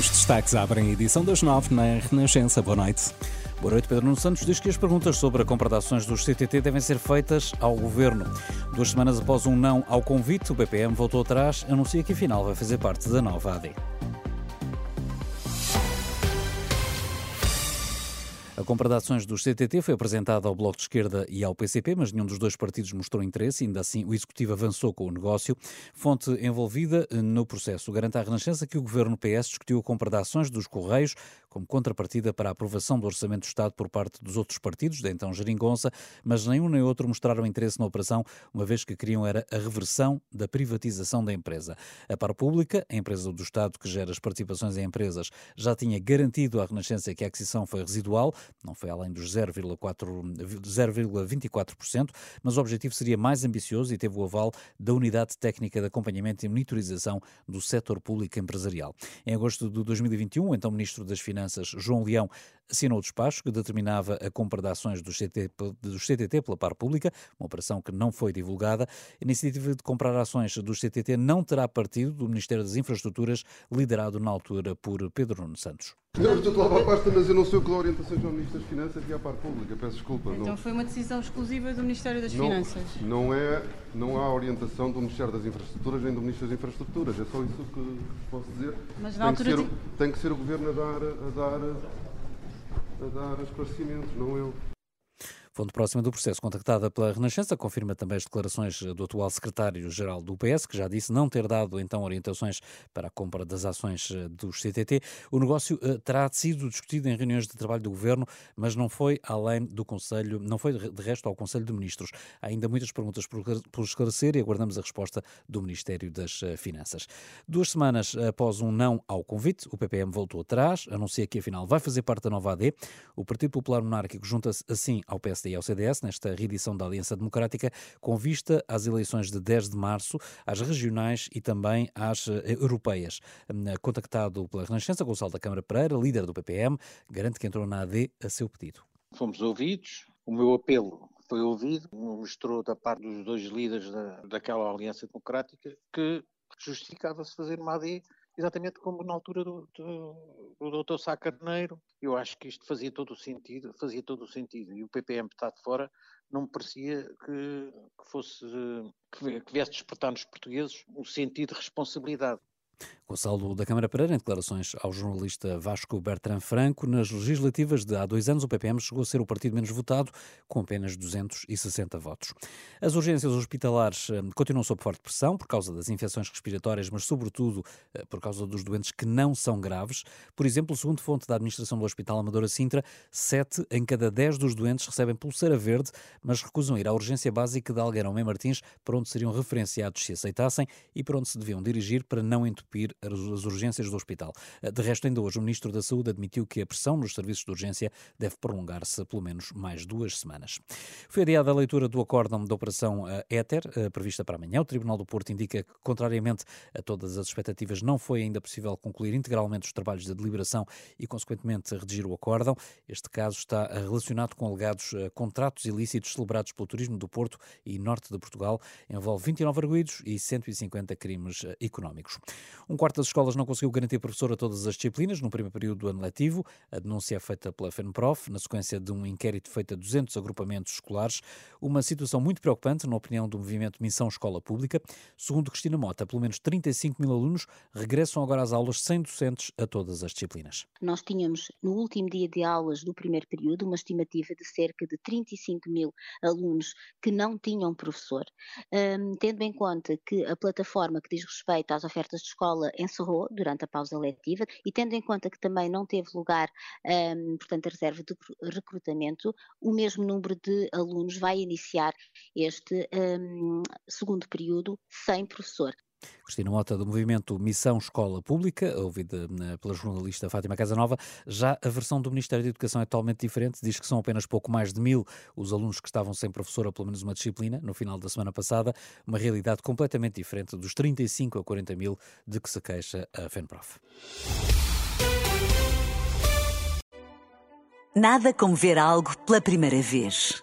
Os destaques abrem a edição das nove na Renascença. Boa noite. Boa noite, Pedro Nuno Santos diz que as perguntas sobre a compra de ações dos CTT devem ser feitas ao Governo. Duas semanas após um não ao convite, o BPM voltou atrás, anuncia que afinal vai fazer parte da nova AD. A compra de ações dos CTT foi apresentada ao Bloco de Esquerda e ao PCP, mas nenhum dos dois partidos mostrou interesse. Ainda assim, o Executivo avançou com o negócio. Fonte envolvida no processo garante à Renascença que o Governo PS discutiu a compra de ações dos Correios como contrapartida para a aprovação do Orçamento do Estado por parte dos outros partidos, da então Geringonça, mas nenhum nem outro mostraram interesse na operação, uma vez que queriam era a reversão da privatização da empresa. A Par Pública, a empresa do Estado que gera as participações em empresas, já tinha garantido à Renascença que a aquisição foi residual, não foi além dos 0,24%, mas o objetivo seria mais ambicioso e teve o aval da Unidade Técnica de Acompanhamento e Monitorização do Setor Público Empresarial. Em agosto de 2021, então Ministro das Finanças Finanças, João Leão, assinou o despacho que determinava a compra de ações do CTT, do CTT pela par pública, uma operação que não foi divulgada. A iniciativa de comprar ações do CTT não terá partido do Ministério das Infraestruturas, liderado na altura por Pedro Nuno Santos. Não, estou a lavar a pasta, mas eu não sei o que dá orientações ao Ministro das Finanças e à par pública, peço desculpa. Então não, foi uma decisão exclusiva do Ministério das não, Finanças? Não, é, não há orientação do Ministério das Infraestruturas nem do Ministro das Infraestruturas, é só isso que posso dizer. Mas na tem, altura que ser, de- tem que ser o Governo a dar, a dar, a dar esclarecimentos, não eu. Fonte próxima do processo, contactada pela Renascença, confirma também as declarações do atual secretário-geral do PS, que já disse não ter dado então orientações para a compra das ações eh, dos CTT. O negócio eh, terá sido discutido em reuniões de trabalho do governo, mas não foi além do Conselho, não foi de resto ao Conselho de Ministros. Há ainda muitas perguntas por esclarecer e aguardamos a resposta do Ministério das eh, Finanças. Duas semanas após um não ao convite, o PPM voltou atrás, anuncia que afinal vai fazer parte da nova AD. O Partido Popular Monárquico junta-se assim ao PSD e ao CDS nesta reedição da Aliança Democrática, com vista às eleições de 10 de março, às regionais e também às eh, europeias. Hum, Contactado pela Renascença, Gonçalo da Câmara Pereira, líder do PPM, garante que entrou na AD a seu pedido. Fomos ouvidos, o meu apelo foi ouvido, mostrou da parte dos dois líderes da, daquela Aliança Democrática que justificava-se fazer uma AD exatamente como na altura do, do, do. Sá Carneiro. Eu acho que isto fazia todo o sentido, fazia todo o sentido. E o PPM está de fora, não me parecia que, que fosse que, que viesse despertar nos portugueses um sentido de responsabilidade. Gonçalo da Câmara Pereira, em declarações ao jornalista Vasco Bertrand Franco, nas legislativas de há dois anos, o PPM chegou a ser o partido menos votado, com apenas 260 votos. As urgências hospitalares eh, continuam sob forte pressão por causa das infecções respiratórias, mas sobretudo eh, por causa dos doentes que não são graves. Por exemplo, segundo fonte da administração do Hospital Amadora Sintra, 7 em cada 10 dos doentes recebem pulseira verde, mas recusam ir à urgência básica de Algueirão Mem Martins, para onde seriam referenciados se aceitassem e para onde se deviam dirigir para não entupir as as urgências do hospital. De resto, ainda hoje, o Ministro da Saúde admitiu que a pressão nos serviços de urgência deve prolongar-se pelo menos mais duas semanas. Foi adiada a leitura do acórdão da Operação eh, Éter, eh, prevista para amanhã. O Tribunal do Porto indica que, contrariamente a todas as expectativas, não foi ainda possível concluir integralmente os trabalhos de deliberação e, consequentemente, redigir o acórdão. Este caso está relacionado com alegados eh, contratos ilícitos celebrados pelo Turismo do Porto e Norte de Portugal. Envolve 29 arguídos e 150 crimes eh, económicos. Um quarto das escolas não conseguiu garantir professor a todas as disciplinas no primeiro período do ano letivo. A denúncia é feita pela FENPROF, na sequência de um inquérito feito a 200 agrupamentos escolares. Uma situação muito preocupante, na opinião do movimento Missão Escola Pública. Segundo Cristina Mota, pelo menos 35 mil alunos regressam agora às aulas sem docentes a todas as disciplinas. Nós tínhamos, no último dia de aulas do primeiro período, uma estimativa de cerca de 35 mil alunos que não tinham professor. Um, tendo em conta que a plataforma que diz respeito às ofertas de escola encerrou durante a pausa letiva e tendo em conta que também não teve lugar, um, portanto, a reserva de recrutamento, o mesmo número de alunos vai iniciar este um, segundo período sem professor. Cristina Mota, do movimento Missão Escola Pública, ouvida eh, pela jornalista Fátima Casanova. Já a versão do Ministério da Educação é totalmente diferente. Diz que são apenas pouco mais de mil os alunos que estavam sem professora, pelo menos uma disciplina, no final da semana passada. Uma realidade completamente diferente dos 35 a 40 mil de que se queixa a FENPROF. Nada como ver algo pela primeira vez.